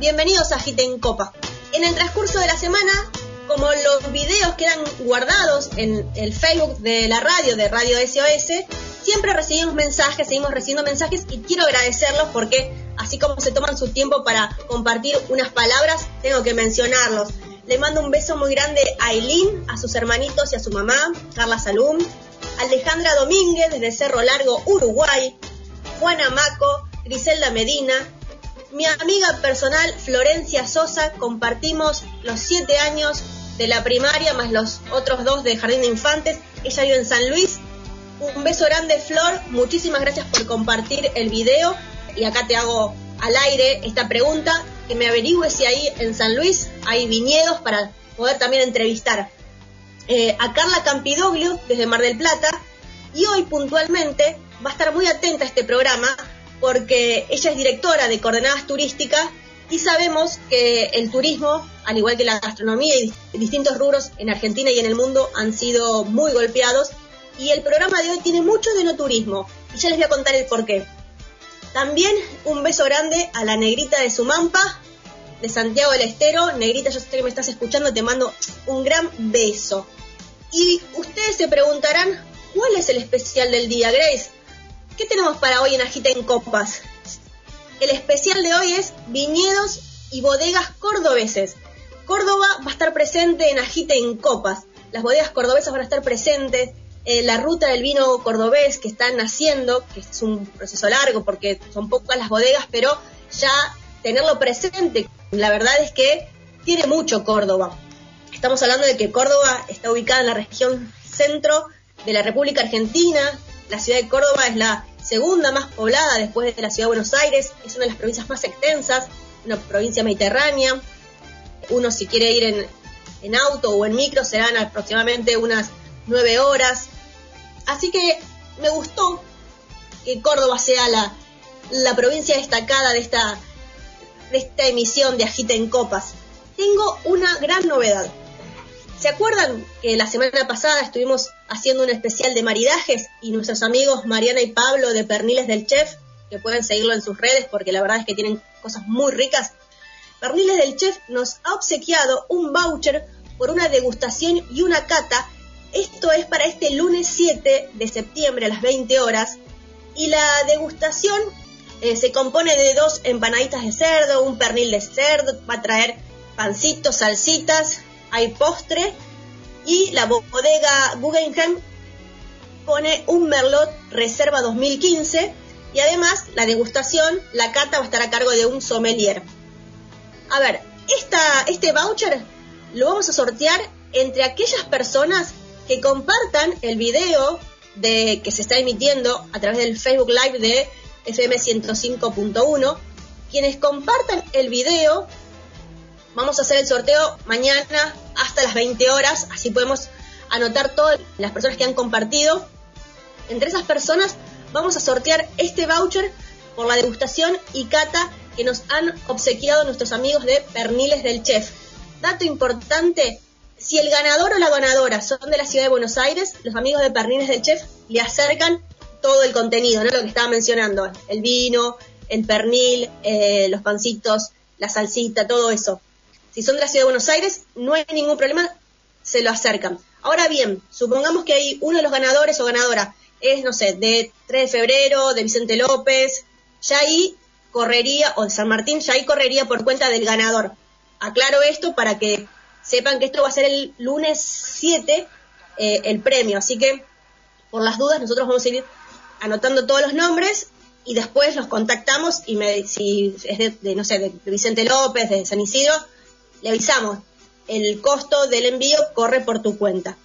Bienvenidos a Agita en Copas. En el transcurso de la semana, como los videos quedan guardados en el Facebook de la radio, de Radio SOS, siempre recibimos mensajes, seguimos recibiendo mensajes y quiero agradecerlos porque así como se toman su tiempo para compartir unas palabras, tengo que mencionarlos. Le mando un beso muy grande a Eileen, a sus hermanitos y a su mamá, Carla Salum, Alejandra Domínguez desde Cerro Largo, Uruguay, Juana Maco, Griselda Medina, mi amiga personal Florencia Sosa, compartimos los siete años de la primaria más los otros dos de Jardín de Infantes, ella vive en San Luis. Un beso grande Flor, muchísimas gracias por compartir el video. Y acá te hago al aire esta pregunta que me averigüe si ahí en San Luis hay viñedos para poder también entrevistar. Eh, a Carla Campidoglio desde Mar del Plata. Y hoy puntualmente va a estar muy atenta a este programa porque ella es directora de coordenadas turísticas y sabemos que el turismo, al igual que la gastronomía y distintos rubros en Argentina y en el mundo han sido muy golpeados y el programa de hoy tiene mucho de no turismo y ya les voy a contar el porqué. También un beso grande a la negrita de Sumampa, de Santiago del Estero. Negrita, yo sé que me estás escuchando, te mando un gran beso. Y ustedes se preguntarán, ¿cuál es el especial del día, Grace? ¿Qué tenemos para hoy en Agita en Copas? El especial de hoy es viñedos y bodegas cordobeses. Córdoba va a estar presente en Agita en Copas. Las bodegas cordobesas van a estar presentes eh, la ruta del vino cordobés que están haciendo, que es un proceso largo porque son pocas las bodegas, pero ya tenerlo presente, la verdad es que tiene mucho Córdoba. Estamos hablando de que Córdoba está ubicada en la región centro de la República Argentina, la ciudad de Córdoba es la segunda más poblada después de la ciudad de Buenos Aires, es una de las provincias más extensas, una provincia mediterránea. Uno si quiere ir en, en auto o en micro serán aproximadamente unas nueve horas. Así que me gustó que Córdoba sea la, la provincia destacada de esta, de esta emisión de Agita en Copas. Tengo una gran novedad. ¿Se acuerdan que la semana pasada estuvimos haciendo un especial de maridajes y nuestros amigos Mariana y Pablo de Perniles del Chef, que pueden seguirlo en sus redes porque la verdad es que tienen cosas muy ricas? Perniles del Chef nos ha obsequiado un voucher por una degustación y una cata esto es para este lunes 7 de septiembre a las 20 horas. Y la degustación eh, se compone de dos empanaditas de cerdo, un pernil de cerdo, va a traer pancitos, salsitas, hay postre. Y la bodega Guggenheim pone un Merlot Reserva 2015 y además la degustación, la cata va a estar a cargo de un sommelier. A ver, este voucher lo vamos a sortear entre aquellas personas que compartan el video de que se está emitiendo a través del Facebook Live de FM 105.1. Quienes compartan el video, vamos a hacer el sorteo mañana hasta las 20 horas, así podemos anotar todas las personas que han compartido. Entre esas personas vamos a sortear este voucher por la degustación y cata que nos han obsequiado nuestros amigos de Perniles del Chef. Dato importante, si el ganador o la ganadora son de la ciudad de Buenos Aires, los amigos de Pernines del Chef le acercan todo el contenido, ¿no? Lo que estaba mencionando, el vino, el pernil, eh, los pancitos, la salsita, todo eso. Si son de la ciudad de Buenos Aires, no hay ningún problema, se lo acercan. Ahora bien, supongamos que hay uno de los ganadores o ganadora es, no sé, de 3 de febrero, de Vicente López, ya ahí correría, o de San Martín, ya ahí correría por cuenta del ganador. Aclaro esto para que sepan que esto va a ser el lunes 7 eh, el premio, así que por las dudas nosotros vamos a ir anotando todos los nombres y después los contactamos y me, si es de, no sé, de Vicente López, de San Isidro, le avisamos. El costo del envío corre por tu cuenta.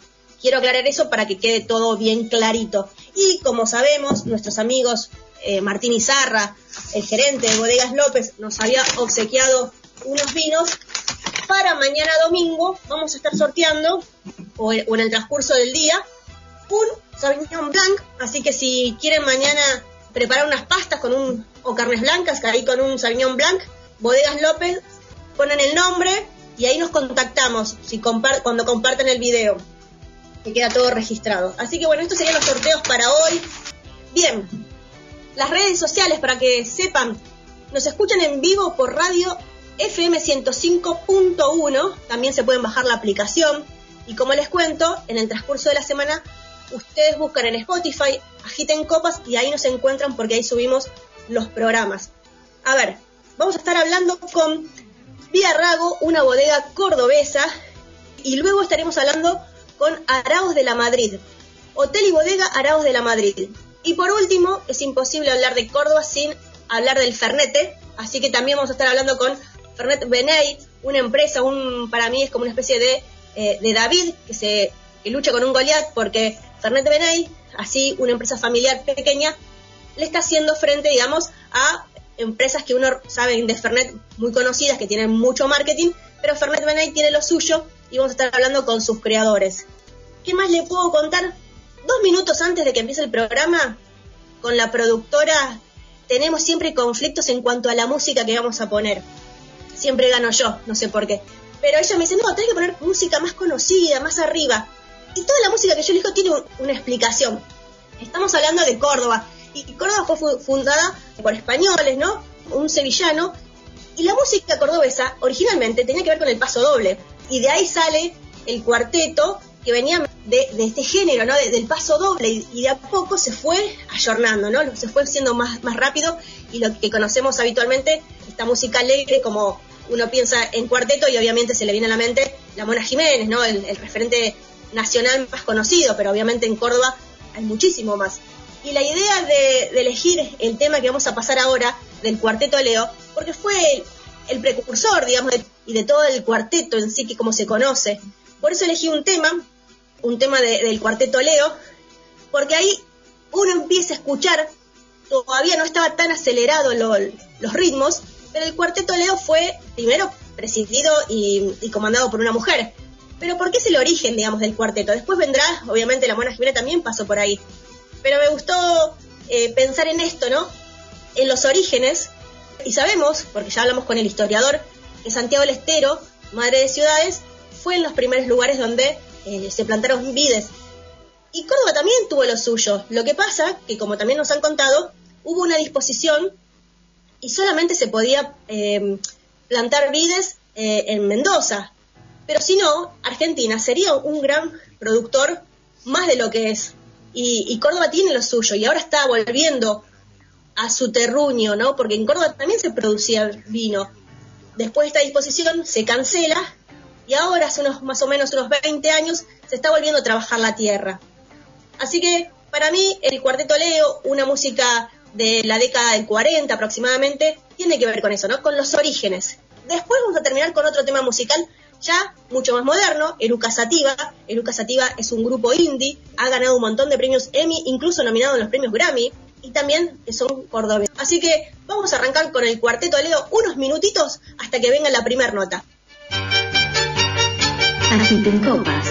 Quiero aclarar eso para que quede todo bien clarito. Y como sabemos, nuestros amigos eh, Martín Izarra, el gerente de Bodegas López, nos había obsequiado unos vinos. Para mañana domingo vamos a estar sorteando, o, en el transcurso del día, un Sauvignon Blanc. Así que si quieren mañana preparar unas pastas con un, o carnes blancas, ahí con un Sauvignon Blanc, Bodegas López, ponen el nombre y ahí nos contactamos si cuando comparten el video que queda todo registrado. Así que bueno, estos serían los sorteos para hoy. Bien, las redes sociales para que sepan, nos escuchan en vivo por radio FM 105.1, también se pueden bajar la aplicación y como les cuento, en el transcurso de la semana ustedes buscan en Spotify, agiten copas y ahí nos encuentran porque ahí subimos los programas. A ver, vamos a estar hablando con Vía Rago, una bodega cordobesa, y luego estaremos hablando con Araos de la Madrid, Hotel y Bodega Araos de la Madrid. Y por último, es imposible hablar de Córdoba sin hablar del Fernete, así que también vamos a estar hablando con Fernet Beney, una empresa, un, para mí es como una especie de, eh, de David que, se, que lucha con un Goliat, porque Fernet Beney, así una empresa familiar pequeña, le está haciendo frente, digamos, a empresas que uno sabe de Fernet muy conocidas, que tienen mucho marketing, pero Fernet Benay tiene lo suyo y vamos a estar hablando con sus creadores. ¿Qué más le puedo contar? Dos minutos antes de que empiece el programa, con la productora tenemos siempre conflictos en cuanto a la música que vamos a poner. Siempre gano yo, no sé por qué. Pero ella me dice, no, tenés que poner música más conocida, más arriba. Y toda la música que yo elijo tiene una explicación. Estamos hablando de Córdoba. Y Córdoba fue fundada por españoles, ¿no? Un sevillano y la música cordobesa originalmente tenía que ver con el paso doble. Y de ahí sale el cuarteto que venía de, este género, ¿no? del paso doble. Y, de a poco se fue ayornando, ¿no? Se fue siendo más, más rápido. Y lo que conocemos habitualmente, esta música alegre, como uno piensa en cuarteto y obviamente se le viene a la mente la Mona Jiménez, ¿no? El, referente nacional más conocido, pero obviamente en Córdoba hay muchísimo más. Y la idea de, de, elegir el tema que vamos a pasar ahora del cuarteto Leo porque fue el, precursor, digamos, y de todo el cuarteto en sí, que como se conoce. Por eso elegí un tema, un tema del cuarteto Leo, porque ahí uno empieza a escuchar, todavía no estaba tan acelerado los ritmos, pero el cuarteto Leo fue primero presidido y, comandado por una mujer. Pero ¿por qué es el origen, digamos, del cuarteto? Después vendrá, obviamente la Mona Jiménez también pasó por ahí. Pero me gustó eh, pensar en esto, ¿no? En los orígenes y sabemos, porque ya hablamos con el historiador, que Santiago del Estero, madre de ciudades, fue en los primeros lugares donde eh, se plantaron vides. Y Córdoba también tuvo lo suyo. Lo que pasa que, como también nos han contado, hubo una disposición y solamente se podía eh, plantar vides eh, en Mendoza. Pero si no, Argentina sería un gran productor más de lo que es. Y, y Córdoba tiene lo suyo y ahora está volviendo a su terruño, ¿no? Porque en Córdoba también se producía vino. Después de esta disposición se cancela y ahora, hace unos más o menos unos 20 años, se está volviendo a trabajar la tierra. Así que para mí el Cuarteto Leo, una música de la década del 40 aproximadamente, tiene que ver con eso, ¿no? Con los orígenes. Después vamos a terminar con otro tema musical ya mucho más moderno, Eruca Sativa. Eruca Sativa es un grupo indie, ha ganado un montón de premios Emmy, incluso nominado en los premios Grammy y también son cordobeses. Así que vamos a arrancar con el cuarteto de unos minutitos hasta que venga la primera nota. Agiten copas.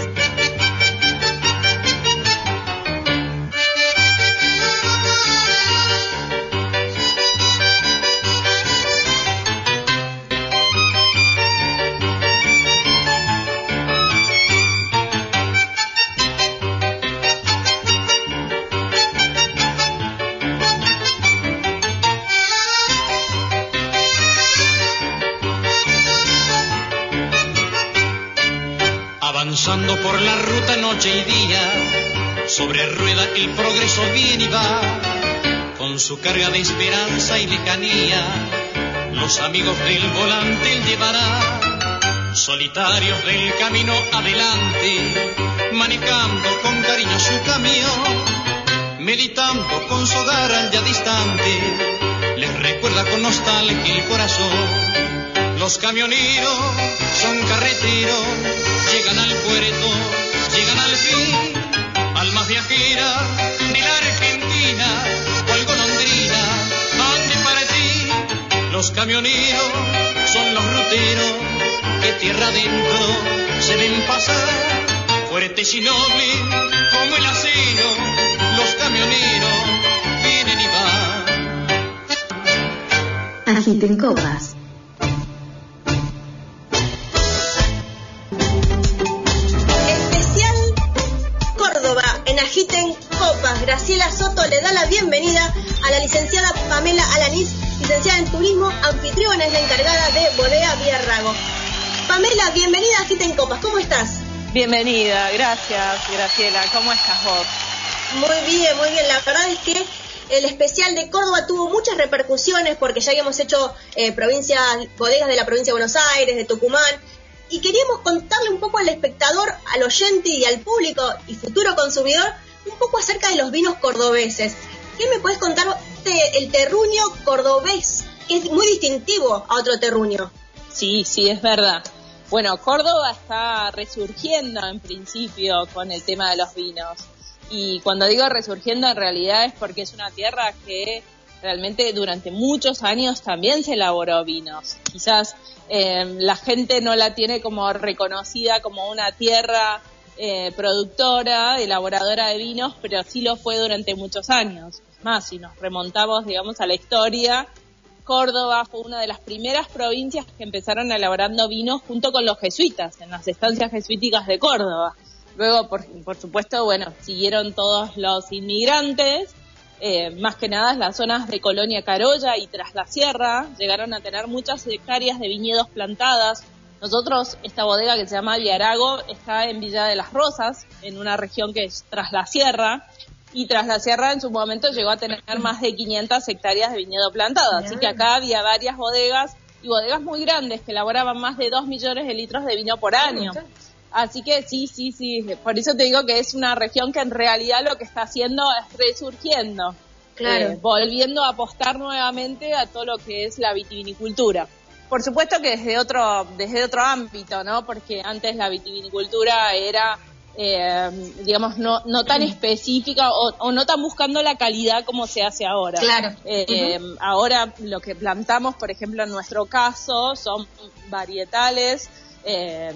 Carga de esperanza y lejanía, los amigos del volante él llevará, solitarios del camino adelante, manejando con cariño su camión meditando con su hogar ya distante, les recuerda con nostalgia el corazón. Los camioneros son carreteros, llegan al puerto, llegan al fin, almas viajeras de la Los camioneros son los ruteros que tierra adentro se ven pasar, fuertes y nobles como el acero, los camioneros vienen y van. Agiten copas. Bienvenida a Agiten Copas. ¿Cómo estás? Bienvenida, gracias Graciela. ¿Cómo estás vos? Muy bien, muy bien. La verdad es que el especial de Córdoba tuvo muchas repercusiones porque ya habíamos hecho eh, provincias, bodegas de la provincia de Buenos Aires, de Tucumán, y queríamos contarle un poco al espectador, al oyente y al público y futuro consumidor un poco acerca de los vinos cordobeses. ¿Qué me puedes contar de el terruño cordobés, que es muy distintivo a otro terruño? Sí, sí, es verdad. Bueno, Córdoba está resurgiendo en principio con el tema de los vinos. Y cuando digo resurgiendo en realidad es porque es una tierra que realmente durante muchos años también se elaboró vinos. Quizás eh, la gente no la tiene como reconocida como una tierra eh, productora, elaboradora de vinos, pero sí lo fue durante muchos años. Más, si nos remontamos, digamos, a la historia, Córdoba fue una de las primeras provincias que empezaron elaborando vinos junto con los jesuitas, en las estancias jesuíticas de Córdoba. Luego, por, por supuesto, bueno, siguieron todos los inmigrantes, eh, más que nada las zonas de Colonia Carolla y tras la sierra, llegaron a tener muchas hectáreas de viñedos plantadas. Nosotros, esta bodega que se llama Viarago, está en Villa de las Rosas, en una región que es tras la sierra, y tras la sierra en su momento llegó a tener más de 500 hectáreas de viñedo plantado. Así que acá había varias bodegas y bodegas muy grandes que elaboraban más de 2 millones de litros de vino por año. Así que sí, sí, sí, por eso te digo que es una región que en realidad lo que está haciendo es resurgiendo, Claro. eh, volviendo a apostar nuevamente a todo lo que es la vitivinicultura. Por supuesto que desde otro, desde otro ámbito, ¿no? Porque antes la vitivinicultura era, eh, digamos, no, no tan específica o, o no tan buscando la calidad como se hace ahora. Claro. Eh, Ahora lo que plantamos, por ejemplo, en nuestro caso, son varietales, eh,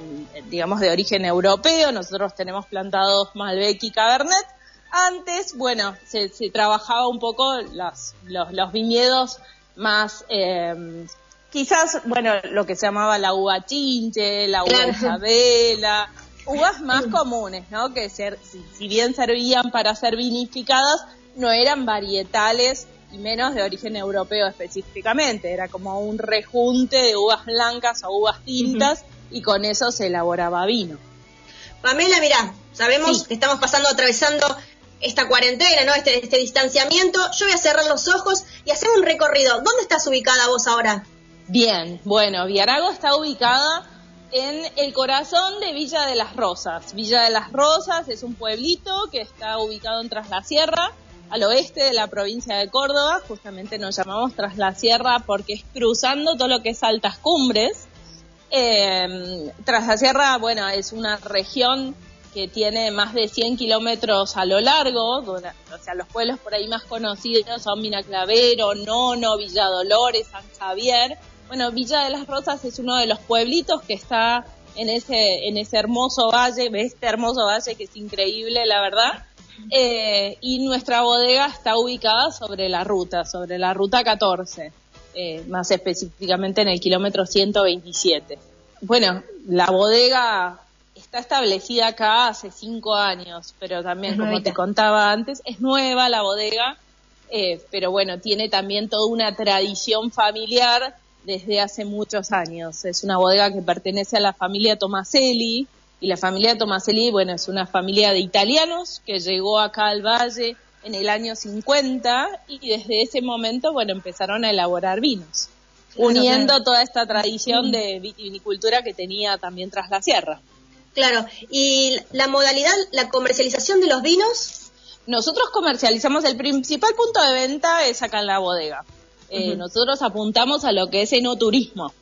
digamos, de origen europeo. Nosotros tenemos plantados Malbec y Cabernet. Antes, bueno, se, se trabajaba un poco las- los, los viñedos más, eh, quizás, bueno, lo que se llamaba la uva chinche, la uva Claro. Isabela, uvas más comunes, ¿no? Que ser, si, si bien servían para ser vinificadas, no eran varietales y menos de origen europeo específicamente. Era como un rejunte de uvas blancas o uvas tintas y con eso se elaboraba vino. Pamela, mira, sabemos Sí. que estamos pasando, atravesando esta cuarentena, ¿no? Este, este distanciamiento. Yo voy a cerrar los ojos y hacer un recorrido. ¿Dónde estás ubicada vos ahora? Bien, bueno, Viarago está ubicada en el corazón de Villa de las Rosas. Villa de las Rosas es un pueblito que está ubicado en Tras la Sierra, al oeste de la provincia de Córdoba. Justamente nos llamamos Tras la Sierra porque es cruzando todo lo que es altas cumbres. Eh, Tras la Sierra, bueno, es una región que tiene más de 100 kilómetros a lo largo, o sea, los pueblos por ahí más conocidos son Minaclavero, Nono, Villa Dolores, San Javier. Bueno, Villa de las Rosas es uno de los pueblitos que está en ese, en ese hermoso valle, este hermoso valle que es increíble, la verdad. Eh, y nuestra bodega está ubicada sobre la ruta, sobre la ruta 14, eh, más específicamente en el kilómetro 127. Bueno, la bodega está establecida acá hace cinco años, pero también, Es como nuevita. te contaba antes, es nueva la bodega, eh, pero bueno, tiene también toda una tradición familiar desde hace muchos años. Es una bodega que pertenece a la familia Tomaselli, y la familia Tomaselli, bueno, es una familia de italianos que llegó acá al valle en el año 50 y desde ese momento, bueno, empezaron a elaborar vinos, Claro, uniendo claro. toda esta tradición de vitivinicultura que tenía también tras la sierra. Claro. ¿Y la modalidad, la comercialización de los vinos? nosotros comercializamos, el principal punto de venta es acá en la bodega. Eh, nosotros apuntamos a lo que es enoturismo.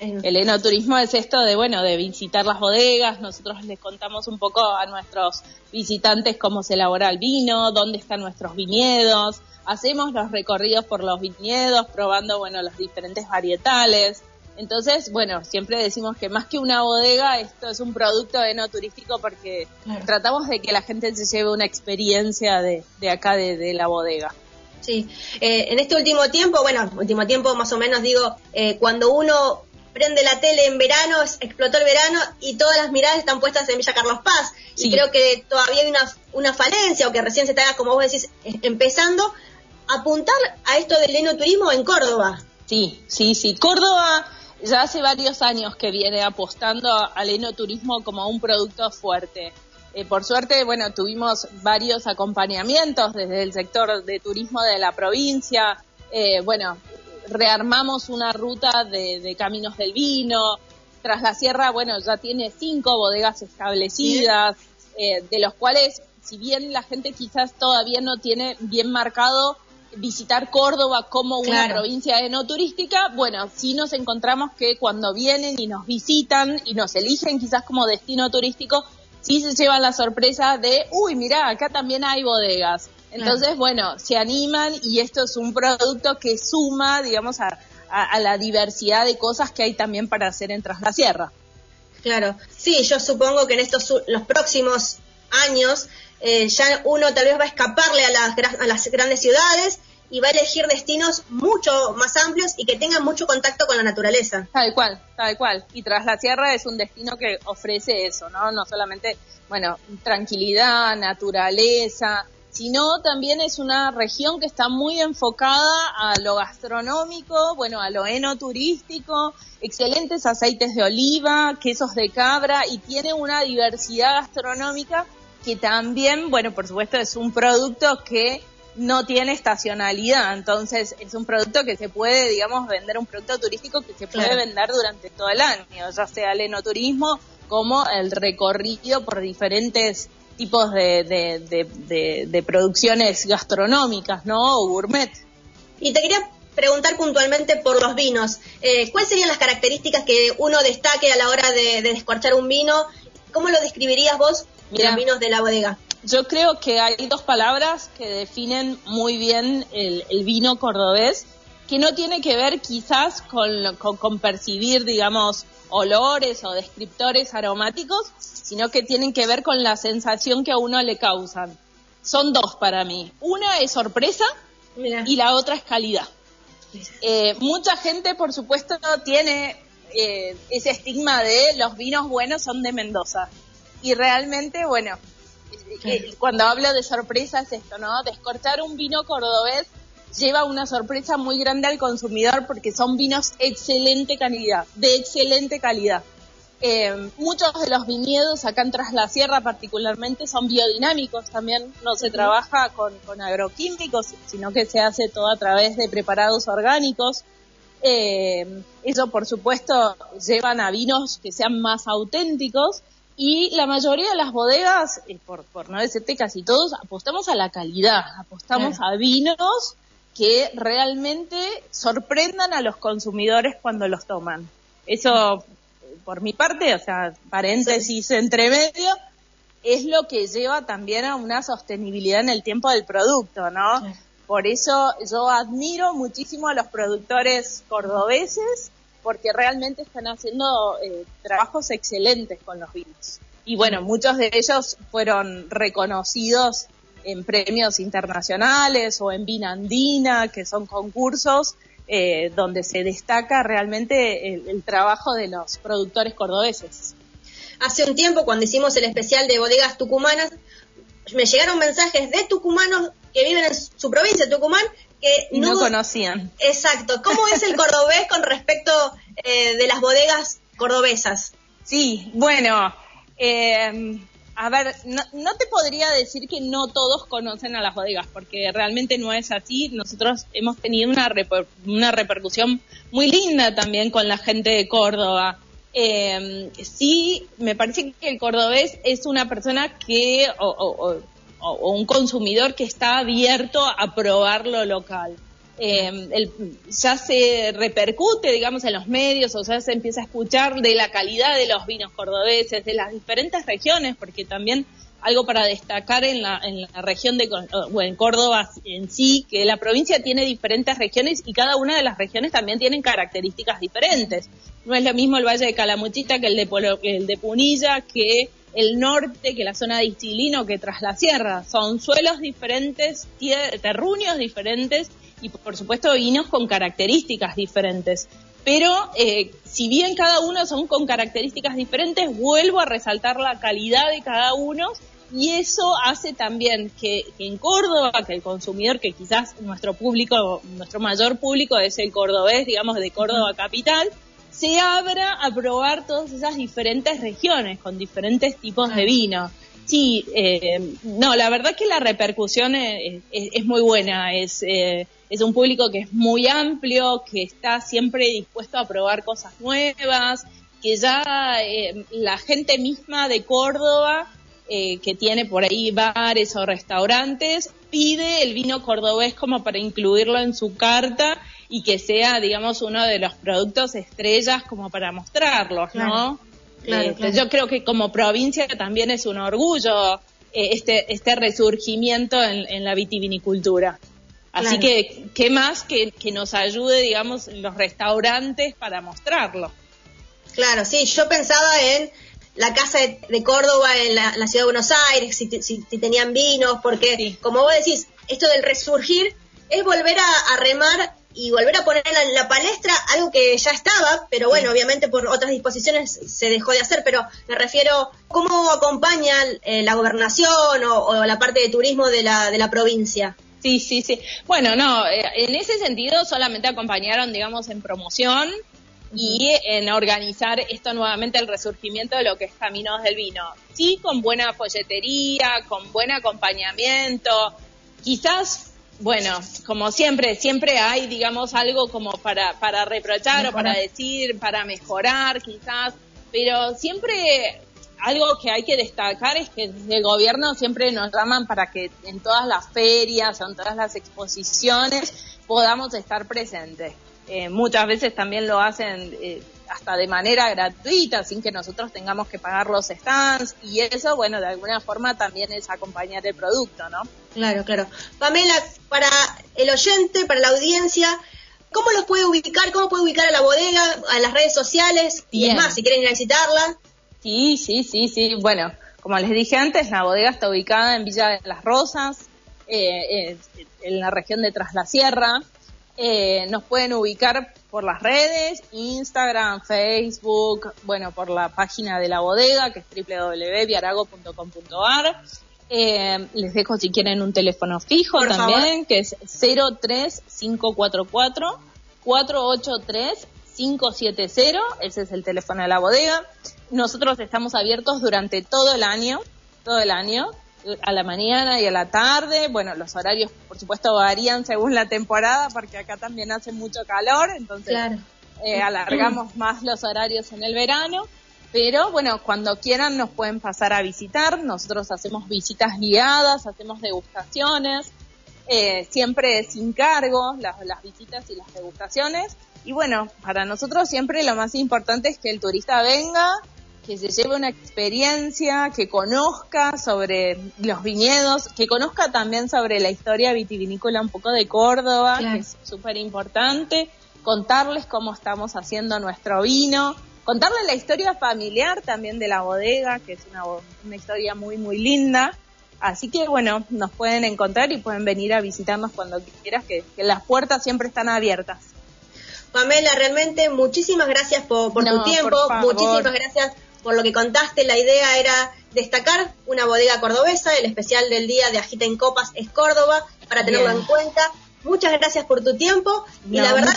El enoturismo es esto de, bueno, de visitar las bodegas. Nosotros les contamos un poco a nuestros visitantes cómo se elabora el vino, dónde están nuestros viñedos. Hacemos los recorridos por los viñedos, probando, bueno, los diferentes varietales. Entonces, bueno, siempre decimos que más que una bodega, esto es un producto enoturístico porque tratamos de que la gente se lleve una experiencia de, acá, de, la bodega. Sí, eh, en este último tiempo, bueno, último tiempo más o menos digo, eh, cuando uno prende la tele en verano, explotó el verano y todas las miradas están puestas en Villa Carlos Paz. Y creo que todavía hay una, una falencia o que recién se está, como vos decís, empezando a apuntar a esto del enoturismo en Córdoba. Sí, sí, sí. Córdoba ya hace varios años que viene apostando al enoturismo como un producto fuerte. Eh, por suerte, bueno, tuvimos varios acompañamientos desde el sector de turismo de la provincia. Eh, bueno, rearmamos una ruta de, caminos del vino. Tras la sierra, bueno, ya tiene cinco bodegas establecidas, eh, de los cuales, si bien la gente quizás todavía no tiene bien marcado visitar Córdoba como una provincia no turística, bueno, sí nos encontramos que cuando vienen y nos visitan y nos eligen quizás como destino turístico, sí se llevan la sorpresa de, uy, mira, acá también hay bodegas. Entonces, bueno, se animan y esto es un producto que suma, digamos, a, la diversidad de cosas que hay también para hacer en Tras la Sierra. Claro, sí, yo supongo que en estos los próximos años eh, ya uno tal vez va a escaparle a las, a las grandes ciudades y va a elegir destinos mucho más amplios y que tengan mucho contacto con la naturaleza. Tal cual, tal cual. Y Tras la Sierra es un destino que ofrece eso, ¿no? No solamente, bueno, tranquilidad, naturaleza, sino también es una región que está muy enfocada a lo gastronómico, bueno, a lo enoturístico, excelentes aceites de oliva, quesos de cabra y tiene una diversidad gastronómica que también, bueno, por supuesto es un producto que no tiene estacionalidad, entonces es un producto que se puede, digamos, vender, un producto turístico que se puede vender durante todo el año, ya sea el enoturismo como el recorrido por diferentes tipos de, de, producciones gastronómicas, ¿no? O gourmet. Y te quería preguntar puntualmente por los vinos. Eh, ¿Cuáles serían las características que uno destaque a la hora de, descorchar un vino? ¿Cómo lo describirías vos, los vinos de la bodega? Yo creo que hay dos palabras que definen muy bien el, vino cordobés, que no tiene que ver quizás con, con percibir, digamos, olores o descriptores aromáticos, sino que tienen que ver con la sensación que a uno le causan. Son dos para mí. Una es sorpresa y la otra es calidad. Eh, mucha gente, por supuesto, tiene eh, ese estigma de los vinos buenos son de Mendoza. Y realmente, bueno, cuando hablo de sorpresa es esto, ¿no? Descortar un vino cordobés lleva una sorpresa muy grande al consumidor porque son vinos excelente calidad, de excelente calidad. Eh, muchos de los viñedos acá en Tras la Sierra particularmente son biodinámicos también, no se trabaja con, agroquímicos, sino que se hace todo a través de preparados orgánicos. Eh, eso por supuesto llevan a vinos que sean más auténticos y la mayoría de las bodegas, eh, por, por no decirte casi todos, apostamos a la calidad, apostamos a vinos que realmente sorprendan a los consumidores cuando los toman. Eso por mi parte, o sea, paréntesis entre medio, es lo que lleva también a una sostenibilidad en el tiempo del producto, ¿no? Por eso yo admiro muchísimo a los productores cordobeses porque realmente están haciendo eh, trabajos excelentes con los vinos. Y bueno, muchos de ellos fueron reconocidos en premios internacionales o en Vinandina, que son concursos eh, donde se destaca realmente el, trabajo de los productores cordobeses. Hace un tiempo, cuando hicimos el especial de bodegas tucumanas, me llegaron mensajes de tucumanos que viven en su provincia, Tucumán, que no, conocían. Exacto. ¿Cómo es el cordobés con respecto eh, de las bodegas cordobesas? Sí, bueno, eh, a ver, no, te podría decir que no todos conocen a las bodegas, porque realmente no es así. Nosotros hemos tenido una, una repercusión muy linda también con la gente de Córdoba. Eh, sí, me parece que el cordobés es una persona que, o, o, un consumidor que está abierto a probar lo local. Eh, ya se repercute, digamos, en los medios, o sea, se empieza a escuchar de la calidad de los vinos cordobeses, de las diferentes regiones, porque también algo para destacar en la, región de, o en Córdoba en sí, que la provincia tiene diferentes regiones y cada una de las regiones también tienen características diferentes. No es lo mismo el Valle de Calamuchita que el de, el de Punilla, que el norte, que la zona de Istilino, que tras la sierra. Son suelos diferentes, terruños diferentes y por supuesto vinos con características diferentes. Pero eh, si bien cada uno son con características diferentes, vuelvo a resaltar la calidad de cada uno y eso hace también que, en Córdoba, que el consumidor, que quizás nuestro público, nuestro mayor público es el cordobés, digamos, de Córdoba capital, se abra a probar todas esas diferentes regiones con diferentes tipos de vino. Sí, eh, no, la verdad que la repercusión es, muy buena, es, eh, es un público que es muy amplio, que está siempre dispuesto a probar cosas nuevas, que ya eh, la gente misma de Córdoba eh, que tiene por ahí bares o restaurantes, pide el vino cordobés como para incluirlo en su carta y que sea, digamos, uno de los productos estrellas como para mostrarlos, ¿no? Este, yo creo que como provincia también es un orgullo eh, este, este resurgimiento en, la vitivinicultura. Así que, ¿qué más que, que nos ayude, digamos, los restaurantes para mostrarlo? Claro, sí, yo pensaba en la casa de, Córdoba en la, ciudad de Buenos Aires, si, tenían vinos, porque como vos decís, esto del resurgir es volver a, remar y volver a poner en la, palestra algo que ya estaba, pero bueno, obviamente por otras disposiciones se dejó de hacer, pero me refiero cómo acompaña eh, la gobernación o, la parte de turismo de la, de la provincia. Sí, sí, sí. Bueno, no, eh, en ese sentido solamente acompañaron, digamos, en promoción, y en organizar esto nuevamente el resurgimiento de lo que es Caminos del Vino. Sí, con buena folletería, con buen acompañamiento, quizás, bueno, como siempre, siempre hay, digamos, algo como para, para reprochar o para decir, para mejorar quizás, pero siempre algo que hay que destacar es que desde el gobierno siempre nos llaman para que en todas las ferias o en todas las exposiciones podamos estar presentes. Eh, muchas veces también lo hacen eh, hasta de manera gratuita, sin que nosotros tengamos que pagar los stands, y eso, bueno, de alguna forma también es acompañar el producto, ¿no? Claro, claro. Pamela, para el oyente, para la audiencia, ¿cómo los puede ubicar? ¿Cómo puede ubicar a la bodega, a las redes sociales? Y es más, si quieren ir a visitarla. Sí, sí, sí, sí. Bueno, como les dije antes, la bodega está ubicada en Villa de las Rosas, eh, en la región de Tras la Sierra. Eh, nos pueden ubicar por las redes, Instagram, Facebook, bueno, por la página de la bodega, que es www.viarago.com.ar. Eh, les dejo si quieren un teléfono fijo también, que es 03544 483 570, ese es el teléfono de la bodega. Nosotros estamos abiertos durante todo el año, todo el año a la mañana y a la tarde. Bueno, los horarios, por supuesto, varían según la temporada, porque acá también hace mucho calor, entonces eh, alargamos más los horarios en el verano. Pero bueno, cuando quieran nos pueden pasar a visitar. Nosotros hacemos visitas guiadas, hacemos degustaciones, eh, siempre sin cargo las, las visitas y las degustaciones. Y bueno, para nosotros siempre lo más importante es que el turista venga, que se lleve una experiencia, que conozca sobre los viñedos, que conozca también sobre la historia vitivinícola un poco de Córdoba, que es súper importante, contarles cómo estamos haciendo nuestro vino, contarles la historia familiar también de la bodega, que es una, una historia muy, muy linda. Así que bueno, nos pueden encontrar y pueden venir a visitarnos cuando quieras, que, las puertas siempre están abiertas. Pamela, realmente muchísimas gracias por, tu tiempo, muchísimas gracias por lo que contaste, la idea era destacar una bodega cordobesa, el especial del día de Agita en Copas es Córdoba, para tenerlo en cuenta. Muchas gracias por tu tiempo y la verdad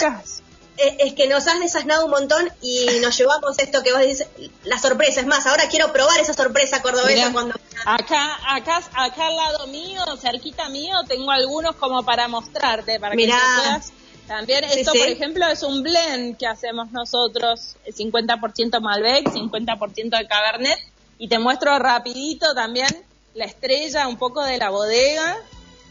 es, que nos has desasnado un montón y nos llevamos esto que vos dices, la sorpresa. Es más, ahora quiero probar esa sorpresa cordobesa cuando... Acá, acá, acá al lado mío, cerquita mío, tengo algunos como para mostrarte, para que puedas también esto, por ejemplo, es un blend que hacemos nosotros, 50% Malbec, 50% de Cabernet, y te muestro rapidito también la estrella un poco de la bodega.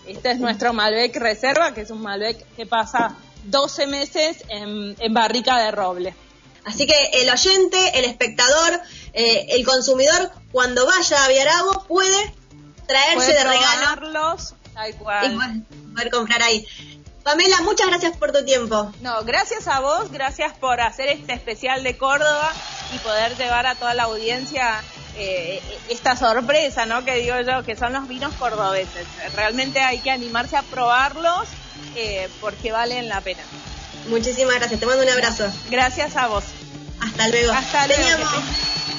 Este es nuestro Malbec Reserva, que es un Malbec que pasa 12 meses en, barrica de roble. Así que el oyente, el espectador, eh, el consumidor, cuando vaya a Viarago puede traerse de regalo. Tal cual. Y poder comprar ahí. Pamela, muchas gracias por tu tiempo. No, gracias a vos, gracias por hacer este especial de Córdoba y poder llevar a toda la audiencia eh, esta sorpresa, ¿no? Que digo yo, que son los vinos cordobeses. Realmente hay que animarse a probarlos eh, porque valen la pena. Muchísimas gracias, te mando un abrazo. Gracias a vos. Hasta luego. Hasta luego.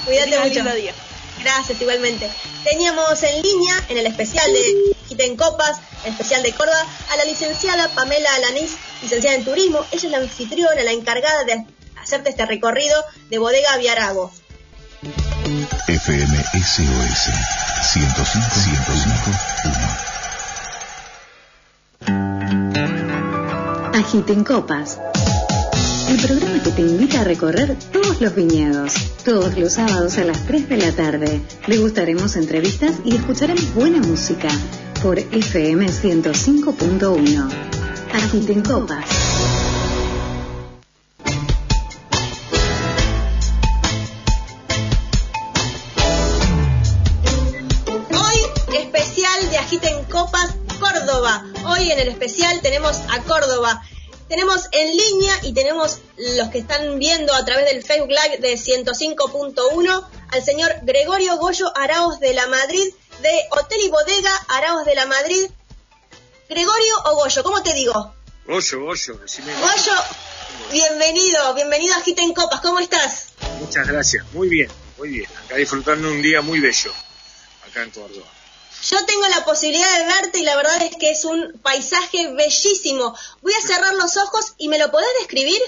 Cuídate mucho. Gracias, igualmente. Teníamos en línea, en el especial de Quiten Copas, especial de Córdoba, a la licenciada Pamela Alanís, licenciada en turismo. Ella es la anfitriona, la encargada de hacerte este recorrido de Bodega Viarago. FM SOS 105 105 Agiten Copas el programa que te invita a recorrer todos los viñedos. Todos los sábados a las 3 de la tarde. Le gustaremos entrevistas y escucharemos buena música por FM 105.1. Agiten Copas. Hoy especial de Agiten Copas Córdoba. Hoy en el especial tenemos a Córdoba tenemos en línea y tenemos los que están viendo a través del Facebook Live de 105.1 al señor Gregorio Goyo Araos de la Madrid de Hotel y Bodega Araos de la Madrid. Gregorio o Goyo, ¿cómo te digo? Goyo, Goyo, decime. Goyo, bienvenido, bienvenido a Gita en Copas, ¿cómo estás? Muchas gracias, muy bien, muy bien. Acá disfrutando un día muy bello, acá en Córdoba. Yo tengo la posibilidad de verte y la verdad es que es un paisaje bellísimo. Voy a cerrar los ojos y me lo podés describir.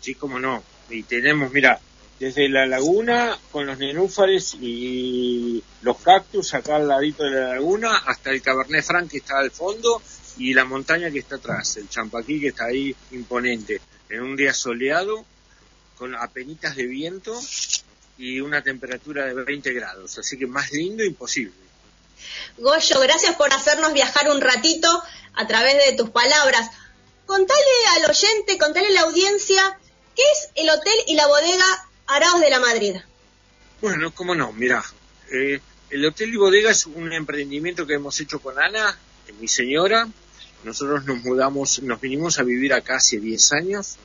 Sí, cómo no. Y tenemos, mira, desde la laguna con los nenúfares y los cactus acá al ladito de la laguna hasta el Cabernet Franc que está al fondo y la montaña que está atrás, el Champaquí que está ahí imponente. En un día soleado, con apenitas de viento y una temperatura de 20 grados. Así que más lindo imposible. Goyo, gracias por hacernos viajar un ratito a través de tus palabras. Contale al oyente, contale a la audiencia, ¿qué es el hotel y la bodega Araos de la Madrid? Bueno, cómo no, mira, eh, el hotel y bodega es un emprendimiento que hemos hecho con Ana, mi señora. Nosotros nos mudamos, nos vinimos a vivir acá hace 10 años.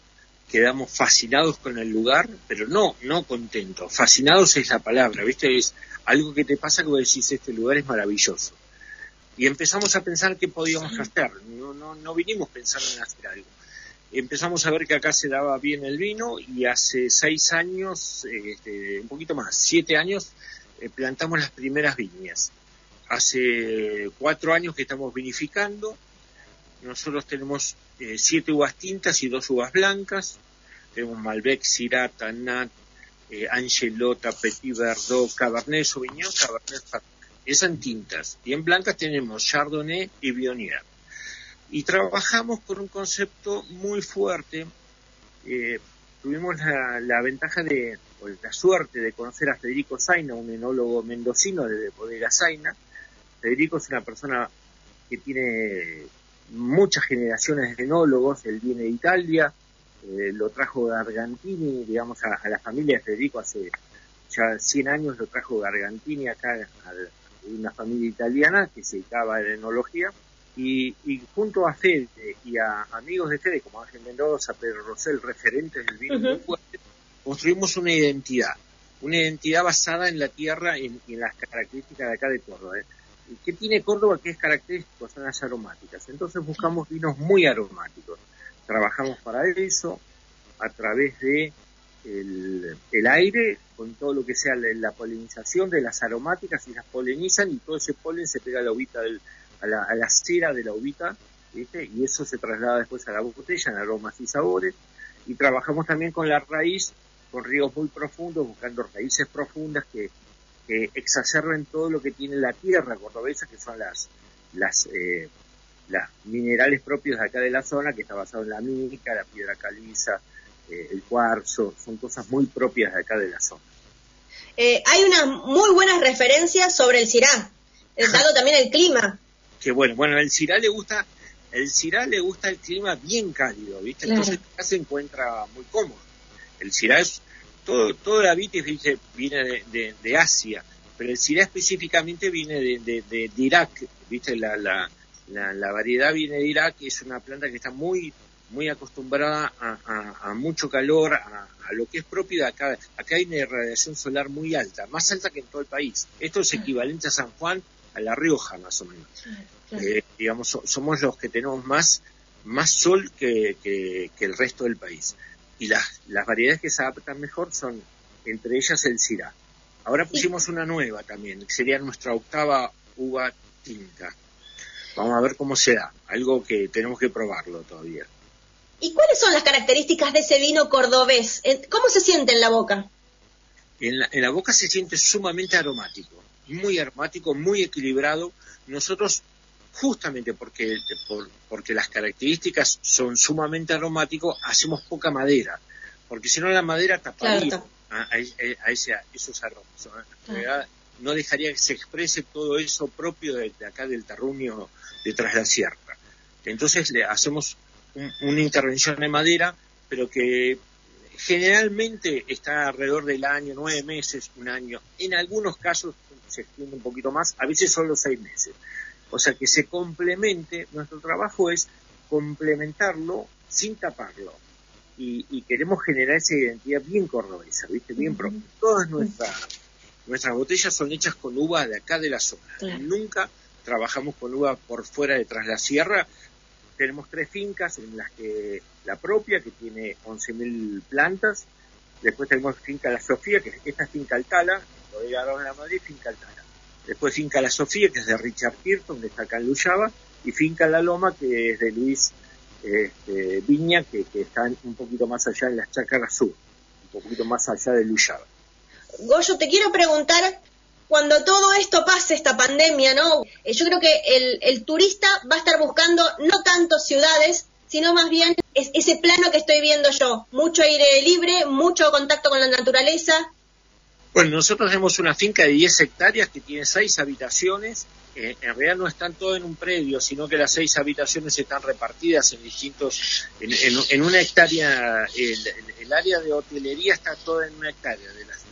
Quedamos fascinados con el lugar, pero no, no contentos. Fascinados es la palabra, ¿viste? Es algo que te pasa que vos decís, este lugar es maravilloso. Y empezamos a pensar qué podíamos hacer, no, no, no vinimos pensando en hacer algo. Empezamos a ver que acá se daba bien el vino y hace seis años, este, un poquito más, siete años, eh, plantamos las primeras viñas. Hace cuatro años que estamos vinificando, nosotros tenemos eh, siete uvas tintas y dos uvas blancas, tenemos Malbec, Syrah, Nat, eh, Angelota, Petit Verdot, Cabernet Sauvignon, Cabernet Franc. Es en tintas. Y en blancas tenemos Chardonnay y Viognier. Y trabajamos con un concepto muy fuerte. Eh, tuvimos la, ventaja de, o la suerte de conocer a Federico Zaina, un enólogo mendocino de Bodega Zaina. Federico es una persona que tiene muchas generaciones de enólogos, él viene de Italia, eh, lo trajo Gargantini, digamos, a, la familia de Federico hace ya 100 años, lo trajo Gargantini acá a, una familia italiana que se dedicaba a la enología. Y, junto a Fede y a amigos de Fede, como Ángel Mendoza, Pedro Rosell, referentes del vino muy fuerte, construimos una identidad, una identidad basada en la tierra y en, las características de acá de Córdoba. ¿eh? ¿Qué tiene Córdoba que es característico? Son las aromáticas. Entonces buscamos vinos muy aromáticos trabajamos para eso a través de el, aire, con todo lo que sea la, polinización de las aromáticas y las polinizan y todo ese polen se pega a la uvita, a, la, cera de la uvita, y eso se traslada después a la botella en aromas y sabores. Y trabajamos también con la raíz, con ríos muy profundos, buscando raíces profundas que, exacerben todo lo que tiene la tierra cordobesa, que son las, las eh, los minerales propios de acá de la zona, que está basado en la mica, la piedra caliza, eh, el cuarzo, son cosas muy propias de acá de la zona. Eh, hay unas muy buenas referencias sobre el Cirá. dado también el clima. Que bueno, bueno, el Cirá le gusta, el Cirá le gusta el clima bien cálido, ¿viste? Entonces se encuentra muy cómodo. El Cirá es, todo, la vitis viene de, Asia, pero el Cirá específicamente viene de, de, Irak, ¿viste? La, la, la, variedad viene de Irak, es una planta que está muy muy acostumbrada a, mucho calor, a, lo que es propio de acá. Acá hay una radiación solar muy alta, más alta que en todo el país. Esto es equivalente a San Juan, a La Rioja más o menos. Eh, digamos, somos los que tenemos más, más sol que, que, el resto del país. Y las, las variedades que se adaptan mejor son, entre ellas, el Syrah. Ahora pusimos una nueva también, que sería nuestra octava uva tinta. Vamos a ver cómo se da, algo que tenemos que probarlo todavía. ¿Y cuáles son las características de ese vino cordobés? ¿Cómo se siente en la boca? En la, en la boca se siente sumamente aromático, muy aromático, muy equilibrado. Nosotros, justamente porque, porque las características son sumamente aromáticos, hacemos poca madera, porque si no la madera taparía a, esos aromas. ¿no? dejaría que se exprese todo eso propio de, acá del terruño detrás de la sierra. Entonces le hacemos una intervención de madera, pero que generalmente está alrededor del año, nueve meses, un año. En algunos casos se extiende un poquito más, a veces solo seis meses. O sea que se complemente, nuestro trabajo es complementarlo sin taparlo. Y, queremos generar esa identidad bien cordobesa, ¿viste? Bien propia. Todas nuestras, nuestras botellas son hechas con uva de acá de la zona. Nunca trabajamos con uva por fuera detrás de la sierra, tenemos tres fincas en las que la propia, que tiene 11.000 plantas, después tenemos finca La Sofía, que esta es finca Altala, bodega de la Madrid, finca Altala. Después finca La Sofía, que es de Richard Kirton, que está acá en Luyaba, y finca La Loma, que es de Luis este, Viña, que, está un poquito más allá en las Chácaras Sur, un poquito más allá de Luyaba. Goyo, te quiero preguntar cuando todo esto pase, esta pandemia, ¿no? Eh, yo creo que el, turista va a estar buscando no tanto ciudades, sino más bien ese plano que estoy viendo yo. Mucho aire libre, mucho contacto con la naturaleza. Bueno, nosotros tenemos una finca de 10 hectáreas que tiene 6 habitaciones. Eh, en realidad no están todos en un predio, sino que las 6 habitaciones están repartidas en distintos. En, una hectárea, el, el, área de hotelería está toda en una hectárea de las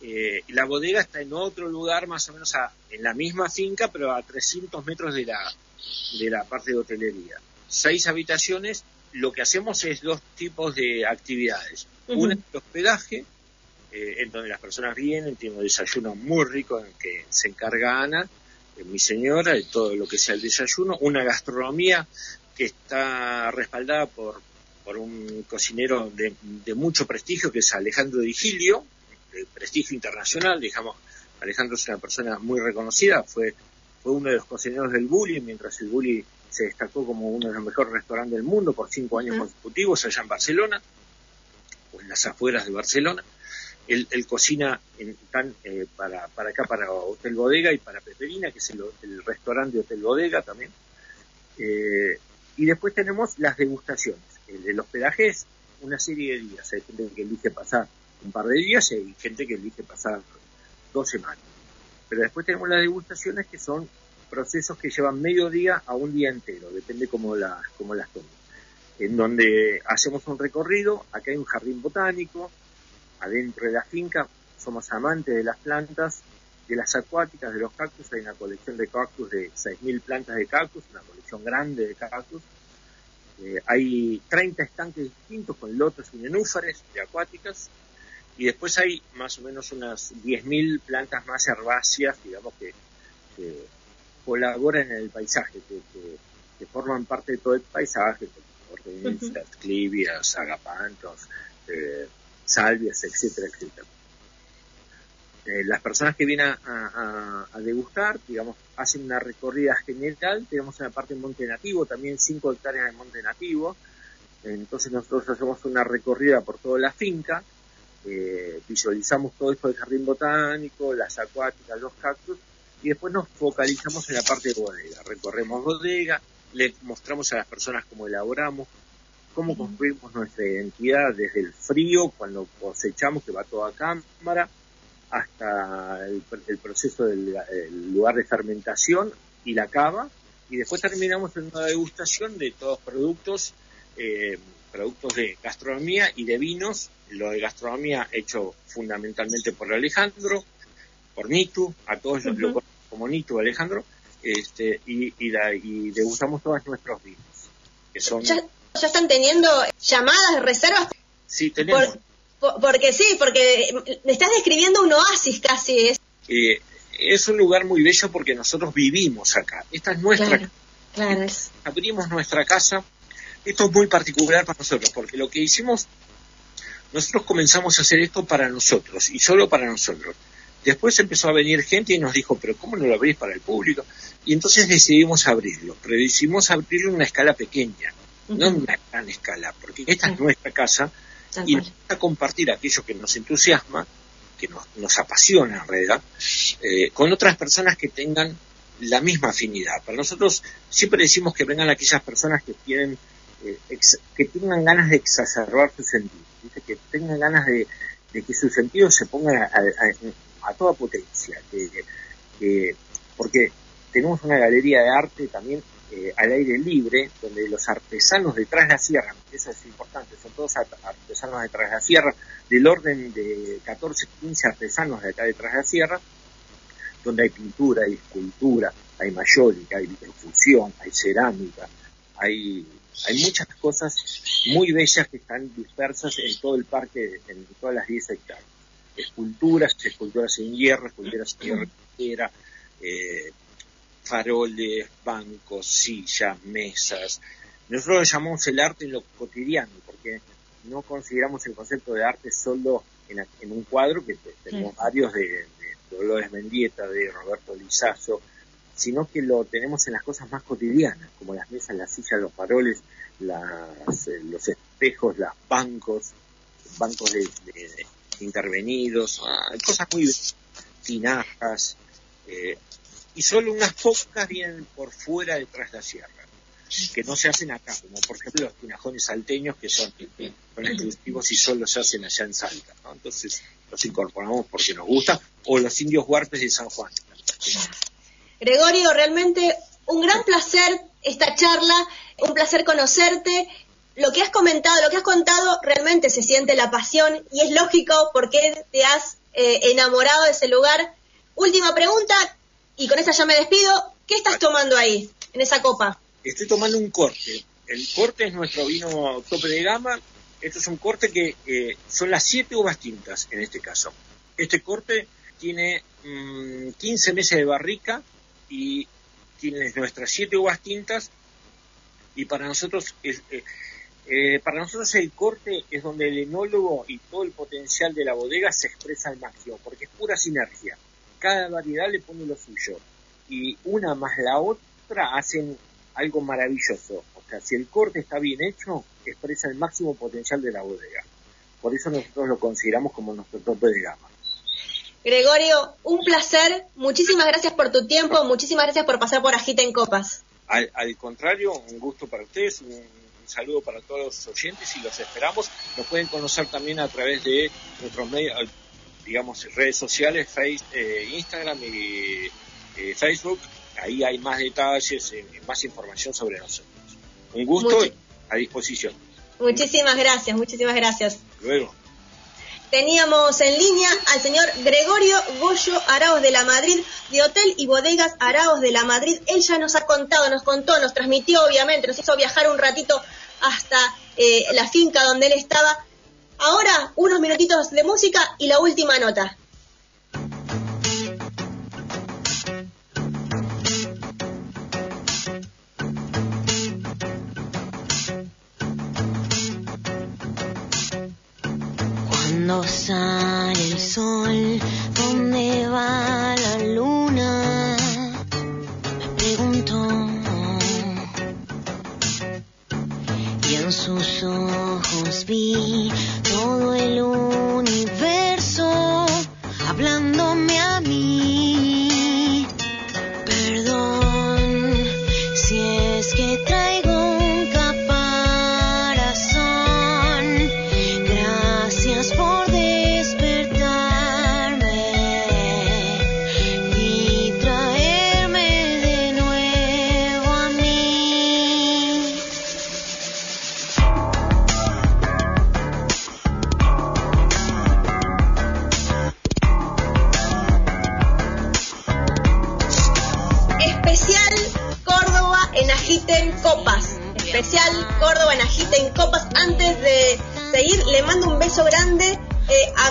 eh, la bodega está en otro lugar, más o menos en la misma finca, pero a 300 metros de la, de la parte de hotelería. Seis habitaciones, lo que hacemos es dos tipos de actividades. Una es el hospedaje, eh, en donde las personas vienen, tienen un desayuno muy rico en que se encarga Ana, eh, mi señora, de todo lo que sea el desayuno. Una gastronomía que está respaldada por, por un cocinero de, de mucho prestigio, que es Alejandro Digilio, de prestigio internacional, digamos, Alejandro es una persona muy reconocida, fue, fue uno de los cocineros del Bully, mientras el Bully se destacó como uno de los mejores restaurantes del mundo por cinco años consecutivos allá en Barcelona, o en las afueras de Barcelona. Él, cocina en, tan, eh, para, para acá, para Hotel Bodega y para Peperina, que es el, restaurante de Hotel Bodega también. Eh, y después tenemos las degustaciones. El, hospedaje es una serie de días. Hay gente que elige pasar un par de días y hay gente que elige pasar dos semanas. Pero después tenemos las degustaciones que son procesos que llevan medio día a un día entero, depende cómo las, cómo las tomen. En donde hacemos un recorrido, acá hay un jardín botánico, adentro de la finca, somos amantes de las plantas, de las acuáticas, de los cactus, hay una colección de cactus de 6.000 plantas de cactus, una colección grande de cactus. Eh, hay 30 estanques distintos con lotos y nenúfares de acuáticas, y después hay más o menos unas 10.000 plantas más herbáceas, digamos, que, colaboran en el paisaje, que, forman parte de todo el paisaje, como clivias, agapantos, eh, salvias, etcétera, etcétera. Eh, las personas que vienen a, degustar, digamos, hacen una recorrida general, tenemos una parte en monte nativo, también 5 hectáreas de monte nativo, entonces nosotros hacemos una recorrida por toda la finca, eh, visualizamos todo esto del jardín botánico, las acuáticas, los cactus, y después nos focalizamos en la parte de bodega. Recorremos bodega, le mostramos a las personas cómo elaboramos, cómo construimos nuestra identidad desde el frío, cuando cosechamos, que va toda cámara, hasta el, proceso del lugar de fermentación y la cava, y después terminamos en una degustación de todos los productos, eh, productos de gastronomía y de vinos, lo de gastronomía hecho fundamentalmente por Alejandro, por Nitu, a todos los uh como Nitu Alejandro, este, y, y, degustamos todos nuestros vinos. Que son... ¿Ya, están teniendo llamadas, reservas? Sí, tenemos. porque sí, porque me estás describiendo un oasis casi. Es. Eh, es un lugar muy bello porque nosotros vivimos acá. Esta es nuestra casa. Claro. Abrimos nuestra casa. Esto es muy particular para nosotros porque lo que hicimos, nosotros comenzamos a hacer esto para nosotros y solo para nosotros. Después empezó a venir gente y nos dijo, pero ¿cómo no lo abrís para el público? Y entonces decidimos abrirlo, pero decidimos abrirlo en una escala pequeña, no en una gran escala, porque esta es nuestra casa y nos gusta compartir aquello que nos entusiasma, que nos, apasiona en realidad, eh, con otras personas que tengan la misma afinidad. Para nosotros siempre decimos que vengan aquellas personas que tienen eh, que tengan ganas de exacerbar su sentido, que tengan ganas de, que su sentido se ponga a, toda potencia, que, porque tenemos una galería de arte también eh, al aire libre, donde los artesanos detrás de la sierra, eso es importante, son todos artesanos detrás de la sierra, del orden de 14, 15 artesanos de acá detrás de la sierra, donde hay pintura, hay escultura, hay mayólica, hay infusión, hay cerámica, hay, hay muchas cosas muy bellas que están dispersas en todo el parque, en todas las 10 hectáreas. Esculturas, esculturas en hierro, esculturas en hierro, eh, faroles, bancos, sillas, mesas. Nosotros lo llamamos el arte en lo cotidiano, porque no consideramos el concepto de arte solo en, un cuadro, que tenemos varios de, de, Dolores Mendieta, de Roberto Lizazo, sino que lo tenemos en las cosas más cotidianas, como las mesas, las sillas, los faroles, eh, los espejos, los bancos, bancos de, intervenidos, ah, cosas muy tinajas, eh, y solo unas pocas vienen por fuera detrás de la sierra, que no se hacen acá, como por ejemplo los tinajones salteños que son, son exclusivos y solo se hacen allá en Salta, entonces los incorporamos porque nos gusta, o los indios huarpes de San Juan. Gregorio, realmente un gran placer esta charla, un placer conocerte. Lo que has comentado, lo que has contado, realmente se siente la pasión y es lógico porque te has eh, enamorado de ese lugar. Última pregunta, y con esa ya me despido. ¿Qué estás tomando ahí, en esa copa? Estoy tomando un corte. El corte es nuestro vino tope de gama. Esto es un corte que eh, son las siete uvas tintas en este caso. Este corte tiene 15 mm, meses de barrica y tiene nuestras siete uvas tintas y para nosotros es, eh, eh, para nosotros el corte es donde el enólogo y todo el potencial de la bodega se expresa al máximo porque es pura sinergia cada variedad le pone lo suyo y una más la otra hacen algo maravilloso. O sea, si el corte está bien hecho, expresa el máximo potencial de la bodega. Por eso nosotros lo consideramos como nuestro tope de gama. Gregorio, un placer. Muchísimas gracias por tu tiempo. Muchísimas gracias por pasar por Agita en Copas. Al, contrario, un gusto para ustedes. Un, saludo para todos los oyentes y los esperamos. Nos pueden conocer también a través de nuestros medios digamos, redes sociales, face, eh, Instagram y eh, Facebook. Ahí hay más detalles, eh, más información sobre nosotros. Un gusto y a disposición. Muchísimas gracias, muchísimas gracias. Luego. Teníamos en línea al señor Gregorio Goyo Araos de la Madrid, de Hotel y Bodegas Araos de la Madrid. Él ya nos ha contado, nos contó, nos transmitió, obviamente, nos hizo viajar un ratito hasta la finca donde él estaba Ahora, unos minutitos de música y la última nota.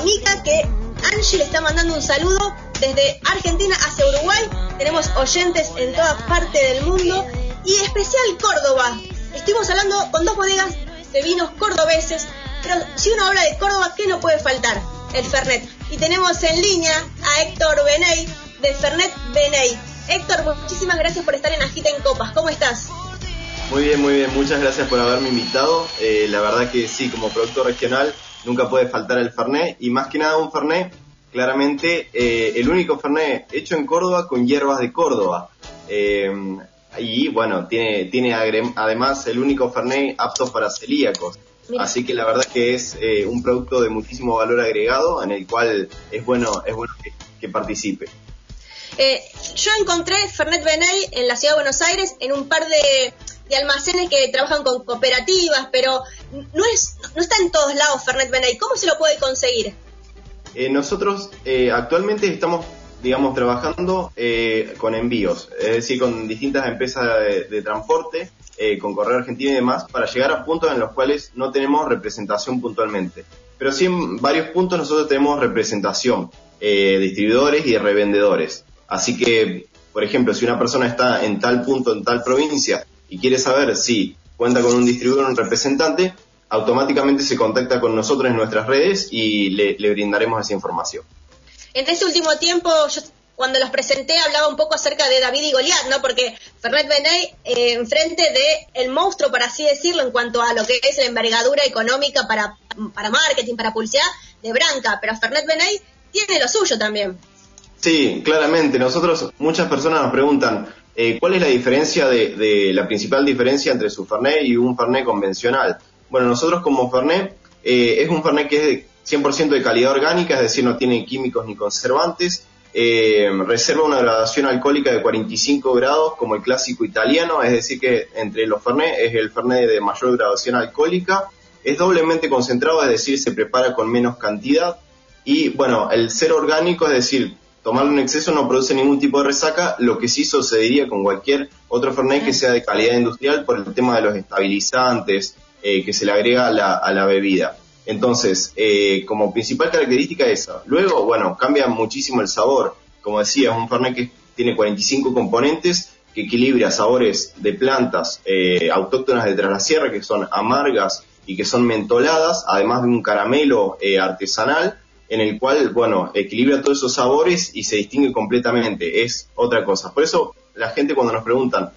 Mica, que Angie le está mandando un saludo desde Argentina hacia Uruguay. Tenemos oyentes en toda parte del mundo. Y especial Córdoba. Estuvimos hablando con dos bodegas de vinos cordobeses. Pero si uno habla de Córdoba, ¿qué no puede faltar? El Fernet. Y tenemos en línea a Héctor Beney de Fernet Beney. Héctor, muchísimas gracias por estar en Agita en Copas. ¿Cómo estás? Muy bien, muy bien. Muchas gracias por haberme invitado. Eh, la verdad que sí, como productor regional nunca puede faltar el Fernet y más que nada un Fernet, claramente eh, el único Fernet hecho en Córdoba con hierbas de Córdoba. Eh, y bueno, tiene, tiene además el único Fernet apto para celíacos. Así que la verdad que es un producto de muchísimo valor agregado en el cual es bueno, es bueno que participe. Eh, yo encontré Fernet Benay en la ciudad de Buenos Aires en un par de, almacenes que trabajan con cooperativas, pero no, es, no está en todos lados Fernet Benay. ¿Cómo se lo puede conseguir? Eh, nosotros eh, actualmente estamos digamos, trabajando con envíos, es decir, con distintas empresas de, transporte, con Correo Argentino y demás, para llegar a puntos en los cuales no tenemos representación puntualmente. Pero sí en varios puntos nosotros tenemos representación, distribuidores y revendedores. Así que, por ejemplo, si una persona está en tal punto, en tal provincia, y quiere saber si cuenta con un distribuidor o un representante, automáticamente se contacta con nosotros en nuestras redes y le, brindaremos esa información. En este último tiempo, yo cuando los presenté hablaba un poco acerca de David y Goliat, ¿no? Porque Fernet Benay, eh, enfrente de el monstruo, por así decirlo, en cuanto a lo que es la envergadura económica para, para marketing, para publicidad, de Branca, pero Fernet Benay tiene lo suyo también. Sí, claramente. Nosotros, muchas personas nos preguntan, eh, ¿cuál es la diferencia de, la principal diferencia entre su Fernet y un Fernet convencional? Bueno, nosotros como Fernet, eh, es un Fernet que es 100% de calidad orgánica, es decir, no tiene químicos ni conservantes, eh, reserva una gradación alcohólica de 45 grados como el clásico italiano, es decir, que entre los Fernet es el Fernet de mayor graduación alcohólica, es doblemente concentrado, es decir, se prepara con menos cantidad, y bueno, el ser orgánico, es decir, tomarlo en exceso no produce ningún tipo de resaca, lo que sí sucedería con cualquier otro Fernet que sea de calidad industrial por el tema de los estabilizantes eh, que se le agrega a la, bebida. Entonces, eh, como principal característica esa. Luego, bueno, cambia muchísimo el sabor. Como decía, es un Fernet que tiene 45 componentes que equilibra sabores de plantas eh, autóctonas de tras la sierra que son amargas y que son mentoladas, además de un caramelo artesanal en el cual, bueno, equilibra todos esos sabores y se distingue completamente, es otra cosa. Por eso la gente cuando nos preguntan,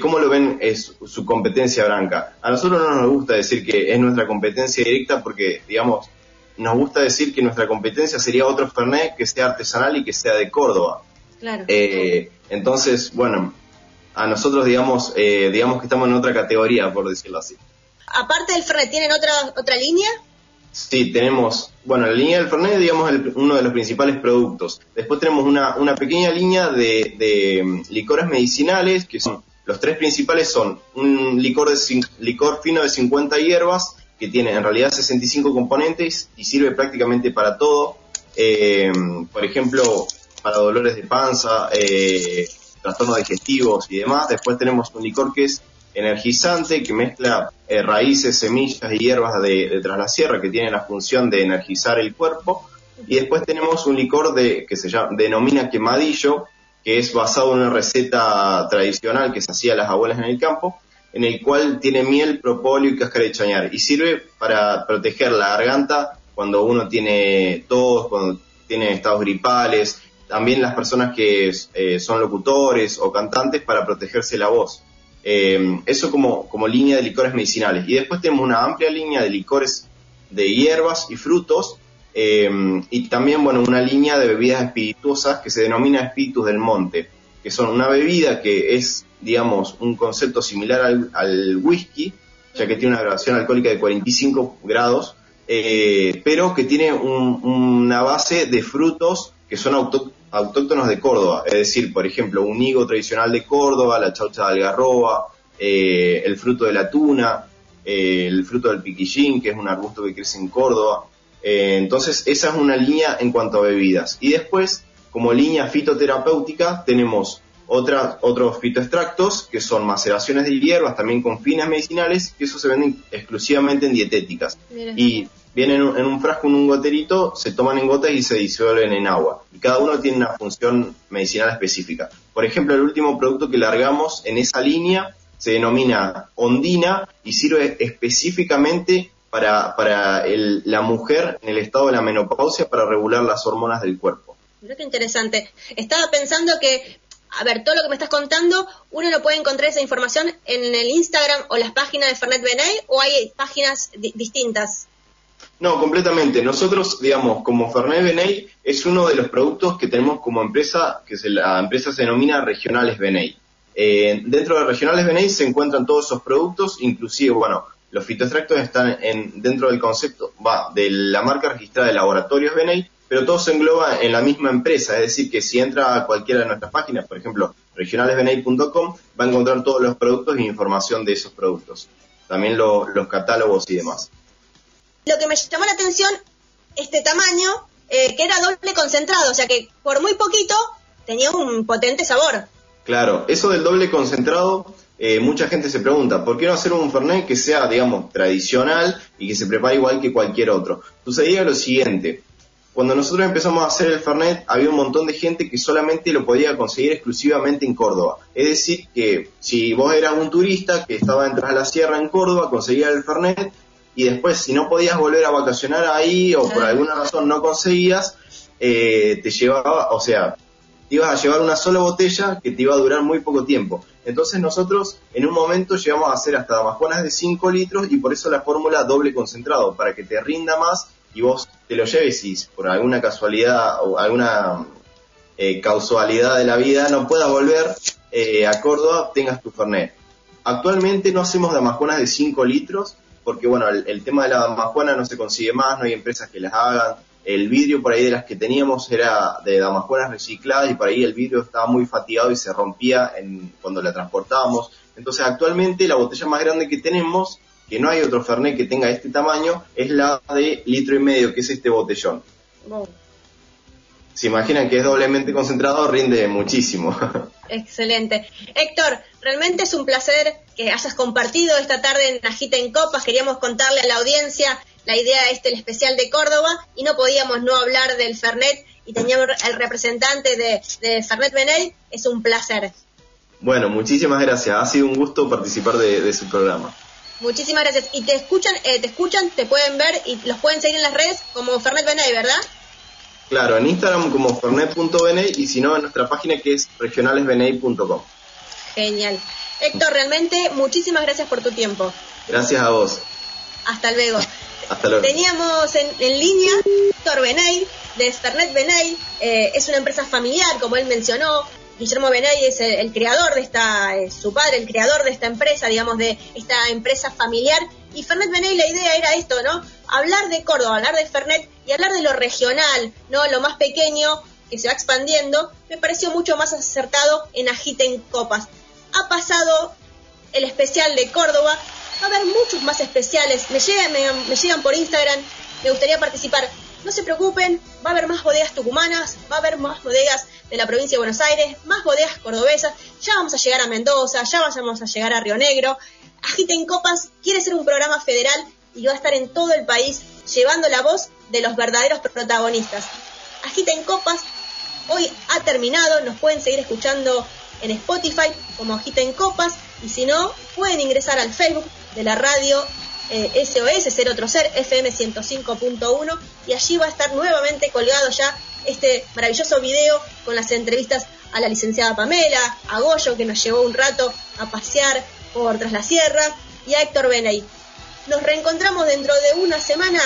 ¿cómo lo ven es su competencia blanca? A nosotros no nos gusta decir que es nuestra competencia directa porque, digamos, nos gusta decir que nuestra competencia sería otro Fernet que sea artesanal y que sea de Córdoba. Claro. Eh, entonces, bueno, a nosotros digamos, eh, digamos que estamos en otra categoría, por decirlo así. Aparte del Fernet, ¿tienen otra, otra línea? Sí, tenemos, bueno, la línea del Fernet, digamos, el, uno de los principales productos. Después tenemos una, una pequeña línea de, de, mm, licores medicinales, que son, los tres principales son un licor, de, licor fino de 50 hierbas, que tiene en realidad 65 componentes y sirve prácticamente para todo. Eh, por ejemplo, para dolores de panza, eh, trastornos digestivos y demás. Después tenemos un licor que es energizante que mezcla eh, raíces, semillas y hierbas de, tras la sierra que tiene la función de energizar el cuerpo. Y después tenemos un licor de, que se llama, denomina quemadillo, que es basado en una receta tradicional que se hacía a las abuelas en el campo, en el cual tiene miel, propóleo y cáscara de chañar. Y sirve para proteger la garganta cuando uno tiene tos, cuando tiene estados gripales, también las personas que eh, son locutores o cantantes para protegerse la voz. Eh, eso como, como línea de licores medicinales. Y después tenemos una amplia línea de licores de hierbas y frutos eh, y también, bueno, una línea de bebidas espirituosas que se denomina espíritus del monte, que son una bebida que es, digamos, un concepto similar al, whisky, ya que tiene una graduación alcohólica de 45 grados, eh, pero que tiene una base de frutos que son autóctonos autóctonos de Córdoba, es decir, por ejemplo, un higo tradicional de Córdoba, la chaucha de algarroba, eh, el fruto de la tuna, eh, el fruto del piquillín, que es un arbusto que crece en Córdoba. Eh, entonces, esa es una línea en cuanto a bebidas. Y después, como línea fitoterapéutica, tenemos Otra, otros fitoextractos, que son maceraciones de hierbas, también con fines medicinales, que eso se venden exclusivamente en dietéticas. Y vienen en un frasco, en un goterito, se toman en gotas y se disuelven en agua. Y cada uno tiene una función medicinal específica. Por ejemplo, el último producto que largamos en esa línea se denomina ondina y sirve específicamente para, para la mujer en el estado de la menopausia para regular las hormonas del cuerpo. Mira qué interesante. Estaba pensando que a ver, todo lo que me estás contando, uno lo puede encontrar esa información en el Instagram o las páginas de Fernet Benay o hay páginas distintas. No, completamente. Nosotros, digamos, como Fernet Benay es uno de los productos que tenemos como empresa, que la empresa se denomina Regionales Benay. Eh, dentro de Regionales Benay se encuentran todos esos productos, inclusive, bueno, los fitoextractos están en, dentro del concepto, va, de la marca registrada de Laboratorios Benay, pero todo se engloba en la misma empresa, es decir, que si entra a cualquiera de nuestras páginas, por ejemplo, regionalesbenay.com, va a encontrar todos los productos e información de esos productos, también los catálogos y demás. Lo que me llamó la atención, este tamaño, eh, que era doble concentrado, o sea que por muy poquito tenía un potente sabor. Claro, eso del doble concentrado, eh, mucha gente se pregunta, ¿por qué no hacer un Fernet que sea, digamos, tradicional y que se prepare igual que cualquier otro? Sucedía lo siguiente, cuando nosotros empezamos a hacer el Fernet, había un montón de gente que solamente lo podía conseguir exclusivamente en Córdoba. Es decir, que si vos eras un turista que estaba dentro de la sierra en Córdoba, conseguía el Fernet, y después, si no podías volver a vacacionar ahí o por alguna razón no conseguías, eh, te llevaba, o sea, te ibas a llevar una sola botella que te iba a durar muy poco tiempo. Entonces nosotros en un momento llegamos a hacer hasta damajuanas de 5 litros y por eso la fórmula doble concentrado, para que te rinda más y vos te lo lleves y por alguna casualidad o alguna eh, causalidad de la vida no puedas volver eh, a Córdoba, tengas tu Fernet. Actualmente no hacemos damajuanas de 5 litros porque bueno, el, tema de la damajuana no se consigue más, no hay empresas que las hagan. El vidrio por ahí de las que teníamos era de damajuanas recicladas y por ahí el vidrio estaba muy fatigado y se rompía en, cuando la transportábamos. Entonces actualmente la botella más grande que tenemos que no hay otro Fernet que tenga este tamaño, es la de litro y medio, que es este botellón. Se imaginan que es doblemente concentrado, rinde muchísimo. Excelente. Héctor, realmente es un placer que hayas compartido esta tarde en Agita en Copas. Queríamos contarle a la audiencia la idea de este, el especial de Córdoba, y no podíamos no hablar del Fernet, y teníamos el representante de, de Fernet Benet. Es un placer. Bueno, muchísimas gracias. Ha sido un gusto participar de su programa. Muchísimas gracias. Y te escuchan, eh, te escuchan, te pueden ver y los pueden seguir en las redes como Fernet Benay, ¿verdad? Claro, en Instagram como fernet.benay y si no en nuestra página que es regionalesbenay.com. Genial. Héctor, realmente muchísimas gracias por tu tiempo. Gracias a vos. Hasta luego. Hasta luego. Teníamos en, línea Héctor Benay de Fernet Benay. Eh, es una empresa familiar, como él mencionó. Guillermo Benay es el, creador de esta, su padre, el creador de esta empresa, digamos, de esta empresa familiar. Y Fernet Benay la idea era esto, ¿no? Hablar de Córdoba, hablar de Fernet y hablar de lo regional, ¿no? Lo más pequeño que se va expandiendo, me pareció mucho más acertado en Agiten Copas. Ha pasado el especial de Córdoba, va a haber muchos más especiales, me llegan, me llegan por Instagram, me gustaría participar. No se preocupen, va a haber más bodegas tucumanas, va a haber más bodegas de la provincia de Buenos Aires, más bodegas cordobesas, ya vamos a llegar a Mendoza, ya vamos a llegar a Río Negro. Agita en Copas quiere ser un programa federal y va a estar en todo el país llevando la voz de los verdaderos protagonistas. Agita en Copas hoy ha terminado, nos pueden seguir escuchando en Spotify como Agita en Copas y si no, pueden ingresar al Facebook de la radio SOS, Ser Otro Ser, FM 105.1, y allí va a estar nuevamente colgado ya este maravilloso video con las entrevistas a la licenciada Pamela, a Goyo, que nos llevó un rato a pasear por Tras la Sierra, y a Héctor Benay. Nos reencontramos dentro de una semana.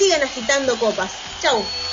Sigan agitando copas. Chau.